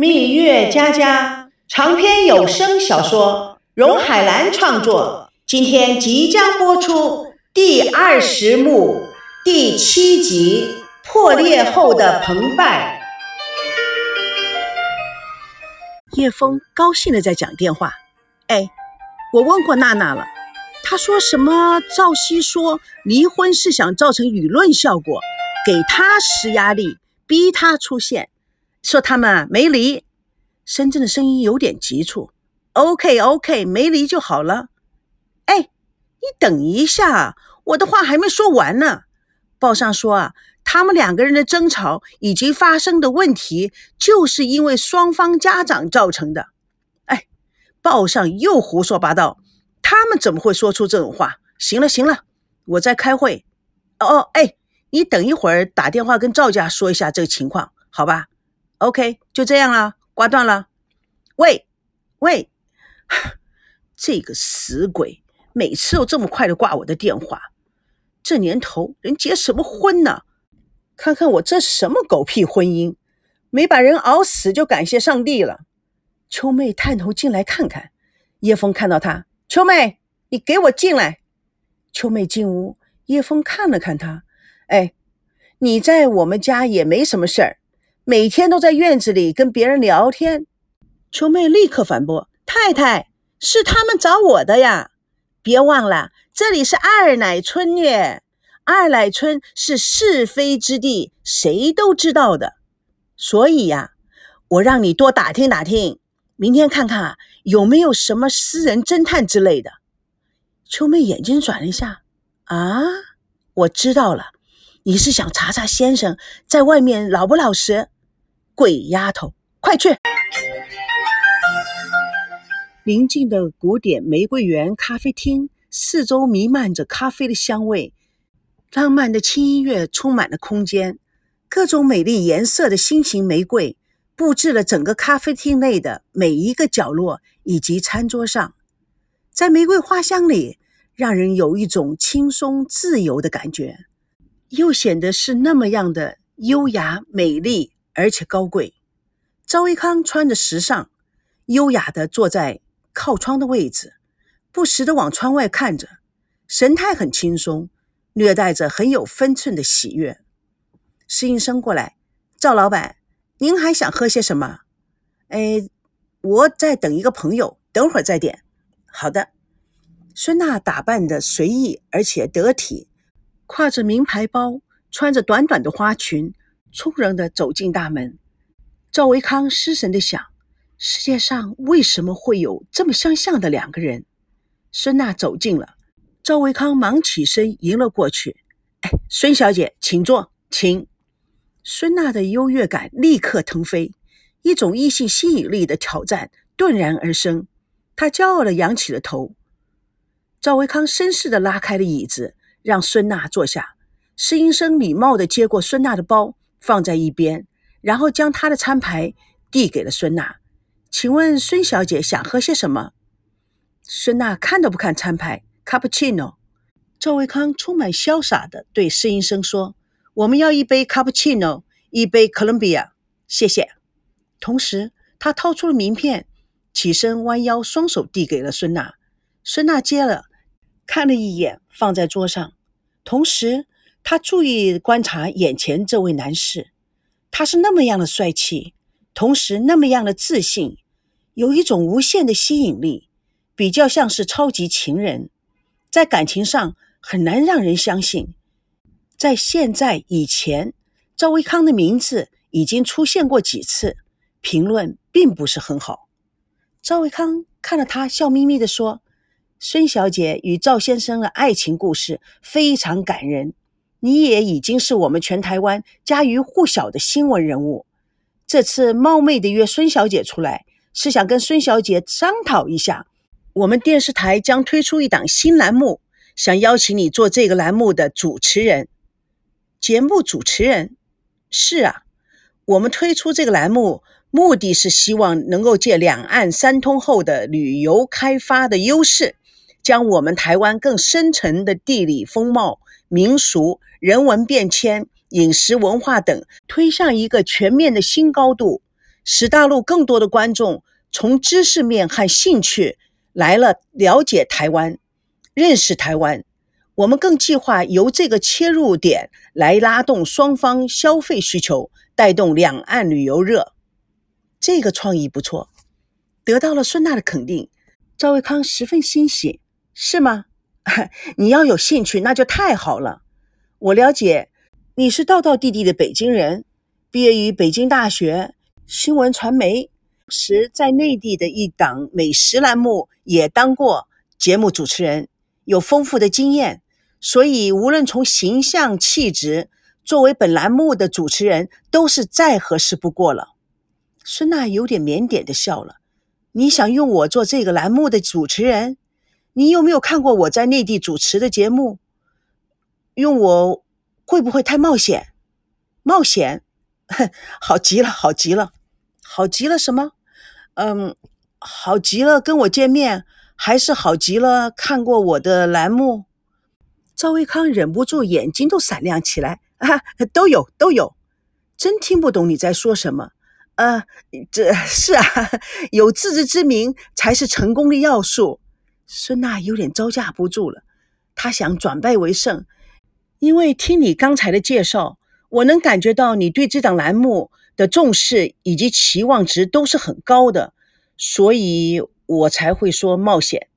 蜜月佳佳长篇有声小说，荣海兰创作，今天即将播出第二十幕第七集《破裂后的澎湃》。叶枫高兴的在讲电话，哎，我问过娜娜了，她说什么？赵熙说离婚是想造成舆论效果，给他施压力，逼他出现。说他们没离，深圳的声音有点急促。OK OK，没离就好了。哎，你等一下，我的话还没说完呢。报上说啊，他们两个人的争吵以及发生的问题，就是因为双方家长造成的。哎，报上又胡说八道，他们怎么会说出这种话？行了行了，我在开会。哦哦，哎，你等一会儿打电话跟赵家说一下这个情况，好吧？OK，就这样了，挂断了。喂，喂，这个死鬼，每次都这么快的挂我的电话。这年头人结什么婚呢？看看我这什么狗屁婚姻，没把人熬死就感谢上帝了。秋妹探头进来看看，叶枫看到她，秋妹，你给我进来。秋妹进屋，叶枫看了看她，哎，你在我们家也没什么事儿。每天都在院子里跟别人聊天，秋妹立刻反驳：“太太，是他们找我的呀！别忘了，这里是二奶村耶，二奶村是是非之地，谁都知道的。所以呀，我让你多打听打听，明天看看有没有什么私人侦探之类的。”秋妹眼睛转了一下：“啊，我知道了，你是想查查先生在外面老不老实？”鬼丫头，快去！宁静的古典玫瑰园咖啡厅，四周弥漫着咖啡的香味，浪漫的轻音乐充满了空间，各种美丽颜色的心形玫瑰布置了整个咖啡厅内的每一个角落以及餐桌上，在玫瑰花香里，让人有一种轻松自由的感觉，又显得是那么样的优雅美丽。而且高贵，赵一康穿着时尚、优雅的坐在靠窗的位置，不时的往窗外看着，神态很轻松，略带着很有分寸的喜悦。侍应生过来，赵老板，您还想喝些什么？哎，我在等一个朋友，等会儿再点。好的。孙娜打扮的随意而且得体，挎着名牌包，穿着短短的花裙。从容地走进大门，赵维康失神地想：世界上为什么会有这么相像的两个人？孙娜走近了，赵维康忙起身迎了过去。哎，孙小姐，请坐，请。孙娜的优越感立刻腾飞，一种异性吸引力的挑战顿然而生。她骄傲地扬起了头。赵维康绅士地拉开了椅子，让孙娜坐下。施英生礼貌地接过孙娜的包。放在一边，然后将他的餐牌递给了孙娜。请问孙小姐想喝些什么？孙娜看都不看餐牌，cappuccino。赵维康充满潇洒地对侍应生说：“我们要一杯 cappuccino，一杯 Columbia，谢谢。”同时，他掏出了名片，起身弯腰，双手递给了孙娜。孙娜接了，看了一眼，放在桌上，同时。他注意观察眼前这位男士，他是那么样的帅气，同时那么样的自信，有一种无限的吸引力，比较像是超级情人。在感情上很难让人相信。在现在以前，赵维康的名字已经出现过几次，评论并不是很好。赵维康看了他，笑眯眯地说：“孙小姐与赵先生的爱情故事非常感人。”你也已经是我们全台湾家喻户晓的新闻人物。这次冒昧的约孙小姐出来，是想跟孙小姐商讨一下，我们电视台将推出一档新栏目，想邀请你做这个栏目的主持人。节目主持人？是啊，我们推出这个栏目，目的是希望能够借两岸三通后的旅游开发的优势，将我们台湾更深层的地理风貌。民俗、人文变迁、饮食文化等推向一个全面的新高度，使大陆更多的观众从知识面和兴趣来了了解台湾、认识台湾。我们更计划由这个切入点来拉动双方消费需求，带动两岸旅游热。这个创意不错，得到了孙娜的肯定。赵维康十分欣喜，是吗？你要有兴趣，那就太好了。我了解你是道道地地的北京人，毕业于北京大学新闻传媒，时在内地的一档美食栏目也当过节目主持人，有丰富的经验。所以，无论从形象、气质，作为本栏目的主持人，都是再合适不过了。孙娜有点腼腆的笑了。你想用我做这个栏目的主持人？你有没有看过我在内地主持的节目？用我会不会太冒险？冒险？哼，好极了，好极了，好极了什么？嗯，好极了，跟我见面，还是好极了，看过我的栏目？赵维康忍不住眼睛都闪亮起来啊！都有都有，真听不懂你在说什么。呃，这是啊，有自知之明才是成功的要素。孙娜有点招架不住了，她想转败为胜，因为听你刚才的介绍，我能感觉到你对这档栏目的重视以及期望值都是很高的，所以我才会说冒险。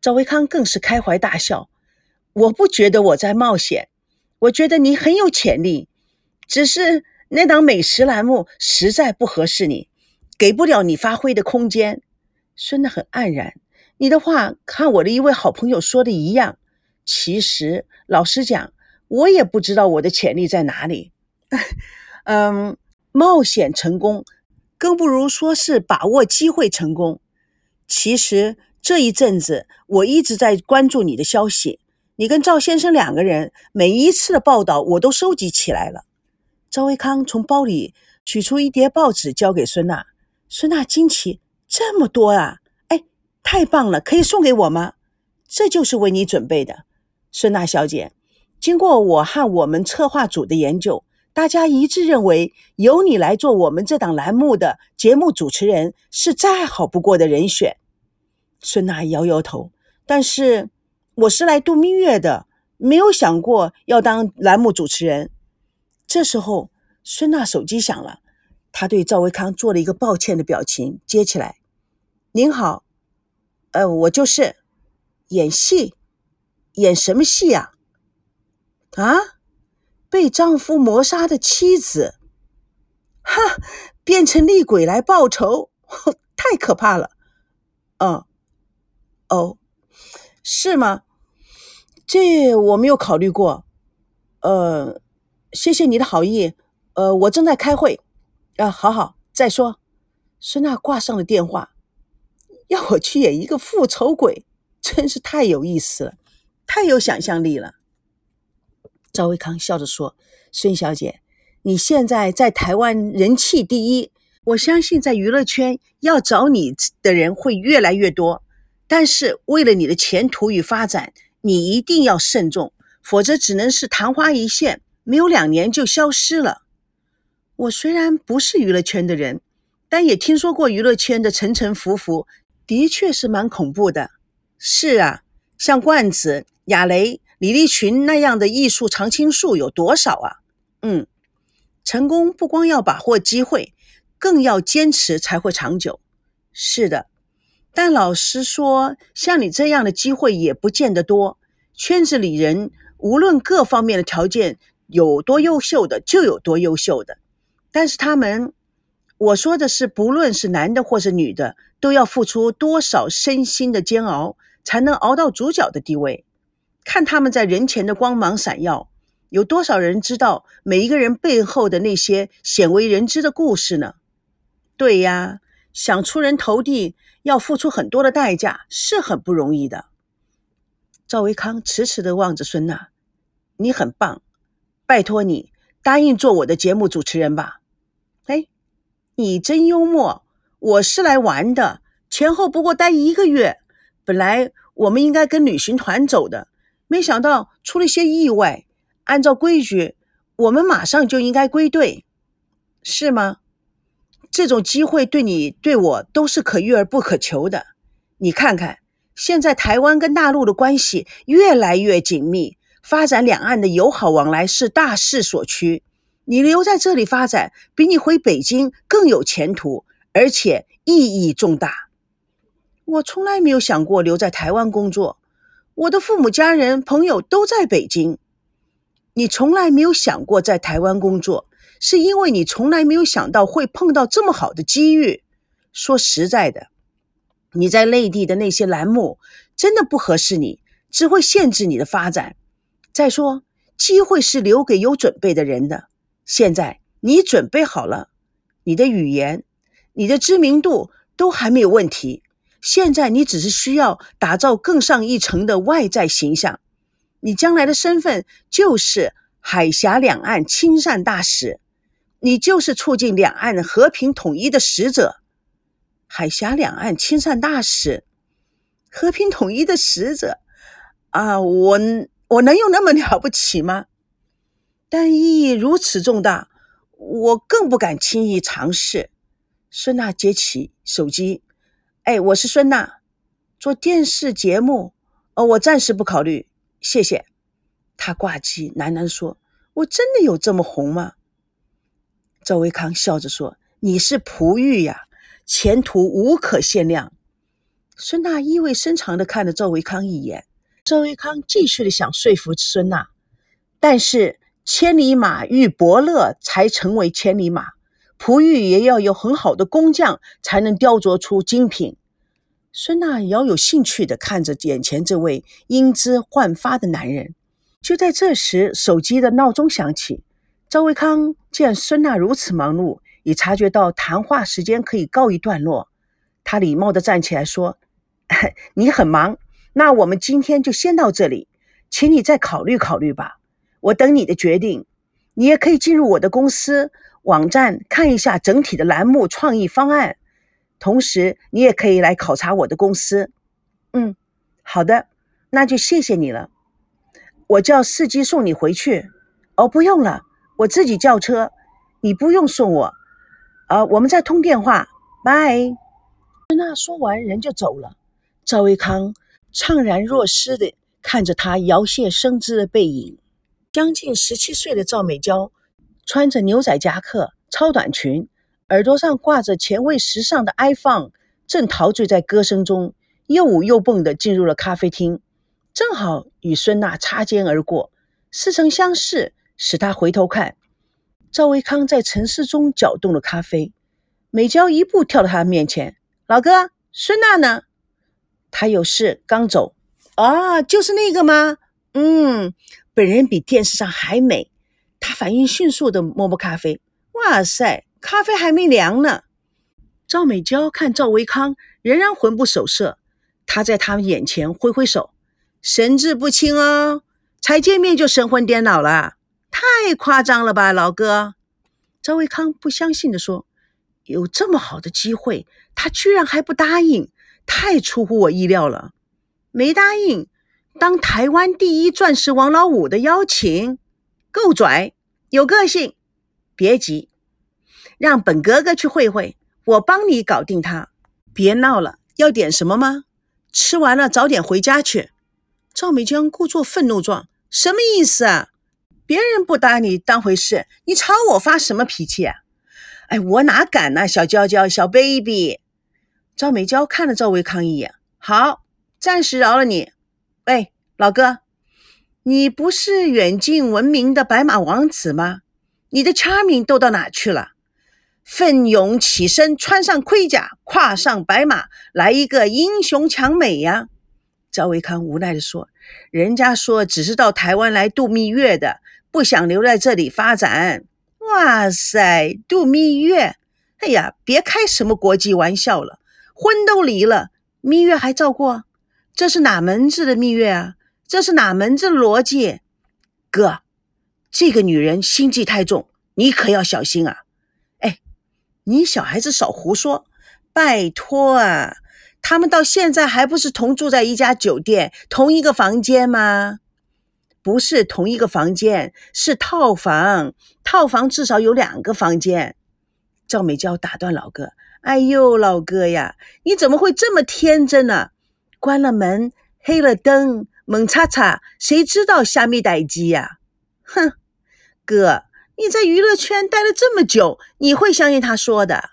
赵维康更是开怀大笑。我不觉得我在冒险，我觉得你很有潜力，只是那档美食栏目实在不合适你，给不了你发挥的空间。孙娜很黯然，你的话看我的一位好朋友说的一样。其实老实讲，我也不知道我的潜力在哪里。嗯，冒险成功，更不如说是把握机会成功。其实这一阵子我一直在关注你的消息。你跟赵先生两个人每一次的报道，我都收集起来了。赵维康从包里取出一叠报纸，交给孙娜。孙娜惊奇：“这么多啊！太棒了，可以送给我吗？这就是为你准备的，孙娜小姐。经过我和我们策划组的研究，大家一致认为，由你来做我们这档栏目的节目主持人是再好不过的人选。”孙娜摇摇头，但是。我是来度蜜月的，没有想过要当栏目主持人。这时候，孙娜手机响了，她对赵维康做了一个抱歉的表情，接起来：“您好，呃，我就是演戏，演什么戏呀？啊，被丈夫谋杀的妻子，哈，变成厉鬼来报仇，太可怕了。嗯，哦。”是吗？这我没有考虑过。呃，谢谢你的好意。呃，我正在开会。啊，好好再说。孙娜挂上了电话。要我去演一个复仇鬼，真是太有意思了，太有想象力了。赵维康笑着说：“孙小姐，你现在在台湾人气第一，我相信在娱乐圈要找你的人会越来越多。”但是，为了你的前途与发展，你一定要慎重，否则只能是昙花一现，没有两年就消失了。我虽然不是娱乐圈的人，但也听说过娱乐圈的沉沉浮浮，的确是蛮恐怖的。是啊，像罐子、亚雷、李立群那样的艺术常青树有多少啊？嗯，成功不光要把握机会，更要坚持才会长久。是的。但老实说，像你这样的机会也不见得多。圈子里人无论各方面的条件有多优秀的，就有多优秀的。但是他们，我说的是，不论是男的或是女的，都要付出多少身心的煎熬，才能熬到主角的地位。看他们在人前的光芒闪耀，有多少人知道每一个人背后的那些鲜为人知的故事呢？对呀，想出人头地。要付出很多的代价，是很不容易的。赵维康迟迟的望着孙娜：“你很棒，拜托你答应做我的节目主持人吧。”哎，你真幽默！我是来玩的，前后不过待一个月。本来我们应该跟旅行团走的，没想到出了些意外。按照规矩，我们马上就应该归队，是吗？这种机会对你对我都是可遇而不可求的。你看看，现在台湾跟大陆的关系越来越紧密，发展两岸的友好往来是大势所趋。你留在这里发展，比你回北京更有前途，而且意义重大。我从来没有想过留在台湾工作，我的父母、家人、朋友都在北京。你从来没有想过在台湾工作，是因为你从来没有想到会碰到这么好的机遇。说实在的，你在内地的那些栏目真的不合适你，只会限制你的发展。再说，机会是留给有准备的人的。现在你准备好了，你的语言、你的知名度都还没有问题。现在你只是需要打造更上一层的外在形象。你将来的身份就是海峡两岸亲善大使，你就是促进两岸和平统一的使者。海峡两岸亲善大使，和平统一的使者啊！我我能有那么了不起吗？但意义如此重大，我更不敢轻易尝试。孙娜接起手机，哎，我是孙娜，做电视节目，哦，我暂时不考虑。谢谢，他挂机，喃喃说：“我真的有这么红吗？”赵维康笑着说：“你是璞玉呀，前途无可限量。”孙娜意味深长地看了赵维康一眼。赵维康继续的想说服孙娜，但是千里马遇伯乐才成为千里马，璞玉也要有很好的工匠才能雕琢出精品。孙娜饶有兴趣地看着眼前这位英姿焕发的男人。就在这时，手机的闹钟响起。赵维康见孙娜如此忙碌，已察觉到谈话时间可以告一段落。他礼貌地站起来说：“你很忙，那我们今天就先到这里，请你再考虑考虑吧。我等你的决定。你也可以进入我的公司网站看一下整体的栏目创意方案。”同时，你也可以来考察我的公司。嗯，好的，那就谢谢你了。我叫司机送你回去。哦，不用了，我自己叫车，你不用送我。啊，我们在通电话，拜。那说完，人就走了。赵维康怅然若失地看着他摇曳生姿的背影。将近十七岁的赵美娇，穿着牛仔夹克、超短裙。耳朵上挂着前卫时尚的 iPhone，正陶醉在歌声中，又舞又蹦地进入了咖啡厅，正好与孙娜擦肩而过，似曾相识，使她回头看。赵维康在沉思中搅动了咖啡，美娇一步跳到他面前：“老哥，孙娜呢？她有事刚走。啊，就是那个吗？嗯，本人比电视上还美。”他反应迅速地摸摸咖啡，哇塞！咖啡还没凉呢。赵美娇看赵维康仍然魂不守舍，他在他眼前挥挥手，神志不清哦，才见面就神魂颠倒了，太夸张了吧，老哥。赵维康不相信地说：“有这么好的机会，他居然还不答应，太出乎我意料了。没答应当台湾第一钻石王老五的邀请，够拽，有个性。别急。”让本哥哥去会会，我帮你搞定他。别闹了，要点什么吗？吃完了早点回家去。赵美江故作愤怒状，什么意思啊？别人不把你当回事，你朝我发什么脾气啊？哎，我哪敢呢，小娇娇，小 baby。赵美娇看了赵维康一眼，好，暂时饶了你。喂，老哥，你不是远近闻名的白马王子吗？你的 charming 都到哪去了？奋勇起身，穿上盔甲，跨上白马，来一个英雄抢美呀！赵维康无奈地说：“人家说只是到台湾来度蜜月的，不想留在这里发展。哇塞，度蜜月！哎呀，别开什么国际玩笑了，婚都离了，蜜月还照过？这是哪门子的蜜月啊？这是哪门子逻辑？哥，这个女人心计太重，你可要小心啊！”哎你小孩子少胡说！拜托啊，他们到现在还不是同住在一家酒店、同一个房间吗？不是同一个房间，是套房。套房至少有两个房间。赵美娇打断老哥：“哎呦，老哥呀，你怎么会这么天真呢？关了门，黑了灯，猛擦擦，谁知道虾米歹机呀？哼，哥，你在娱乐圈待了这么久，你会相信他说的？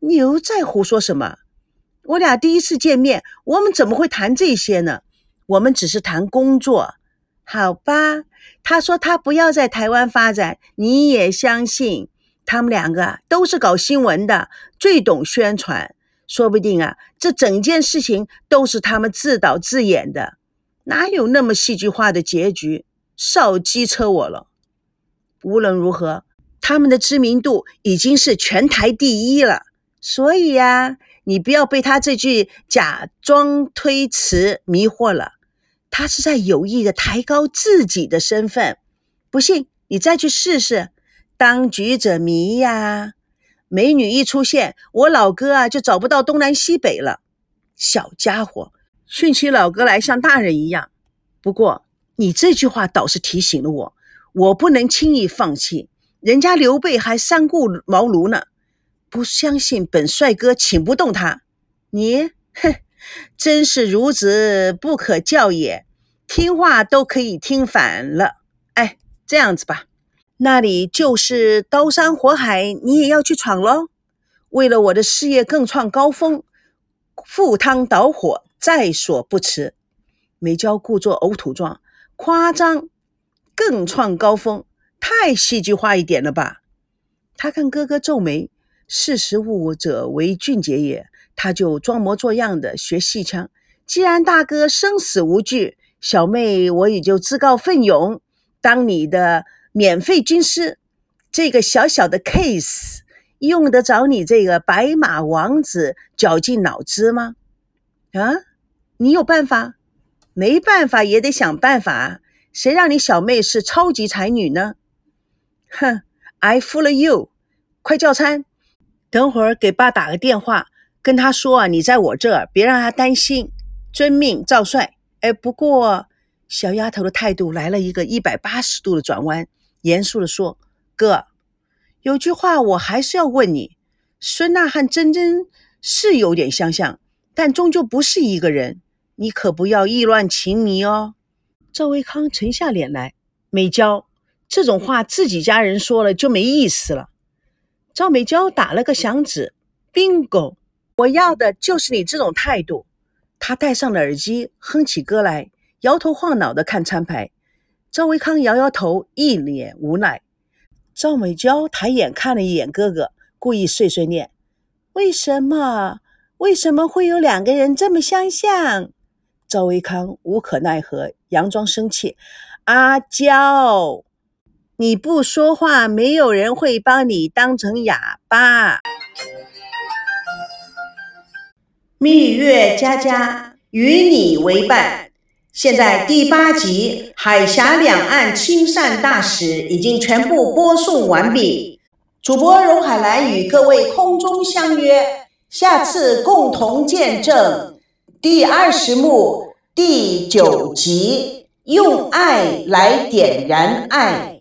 你又在胡说什么？我俩第一次见面，我们怎么会谈这些呢？我们只是谈工作，好吧？他说他不要在台湾发展，你也相信？”他们两个都是搞新闻的，最懂宣传。说不定啊，这整件事情都是他们自导自演的，哪有那么戏剧化的结局？少机车我了。无论如何，他们的知名度已经是全台第一了。所以呀，你不要被他这句假装推辞迷惑了。他是在有意的抬高自己的身份。不信，你再去试试。当局者迷呀！美女一出现，我老哥啊就找不到东南西北了。小家伙，训起老哥来像大人一样。不过你这句话倒是提醒了我，我不能轻易放弃。人家刘备还三顾茅庐呢，不相信本帅哥请不动他。你，哼，真是孺子不可教也，听话都可以听反了。哎，这样子吧。那里就是刀山火海，你也要去闯喽！为了我的事业更创高峰，赴汤蹈火在所不辞。美娇故作呕吐状，夸张，更创高峰，太戏剧化一点了吧？他看哥哥皱眉，识时务者为俊杰也，他就装模作样的学戏腔。既然大哥生死无惧，小妹我也就自告奋勇当你的。免费军师，这个小小的 case 用得着你这个白马王子绞尽脑汁吗？啊，你有办法？没办法也得想办法。谁让你小妹是超级才女呢？哼，I fool you！快叫餐，等会儿给爸打个电话，跟他说啊，你在我这儿，别让他担心。遵命，赵帅。哎，不过小丫头的态度来了一个一百八十度的转弯。严肃地说：“哥，有句话我还是要问你。孙娜和珍珍是有点相像，但终究不是一个人。你可不要意乱情迷哦。”赵维康沉下脸来：“美娇，这种话自己家人说了就没意思了。”赵美娇打了个响指：“bingo！我要的就是你这种态度。”她戴上了耳机，哼起歌来，摇头晃脑地看餐牌。赵维康摇摇头，一脸无奈。赵美娇抬眼看了一眼哥哥，故意碎碎念：“为什么？为什么会有两个人这么相像？”赵维康无可奈何，佯装生气：“阿娇，你不说话，没有人会把你当成哑巴。”蜜月佳佳与你为伴。现在第八集《海峡两岸亲善大使》已经全部播送完毕，主播荣海兰与各位空中相约，下次共同见证第二十幕第九集，用爱来点燃爱。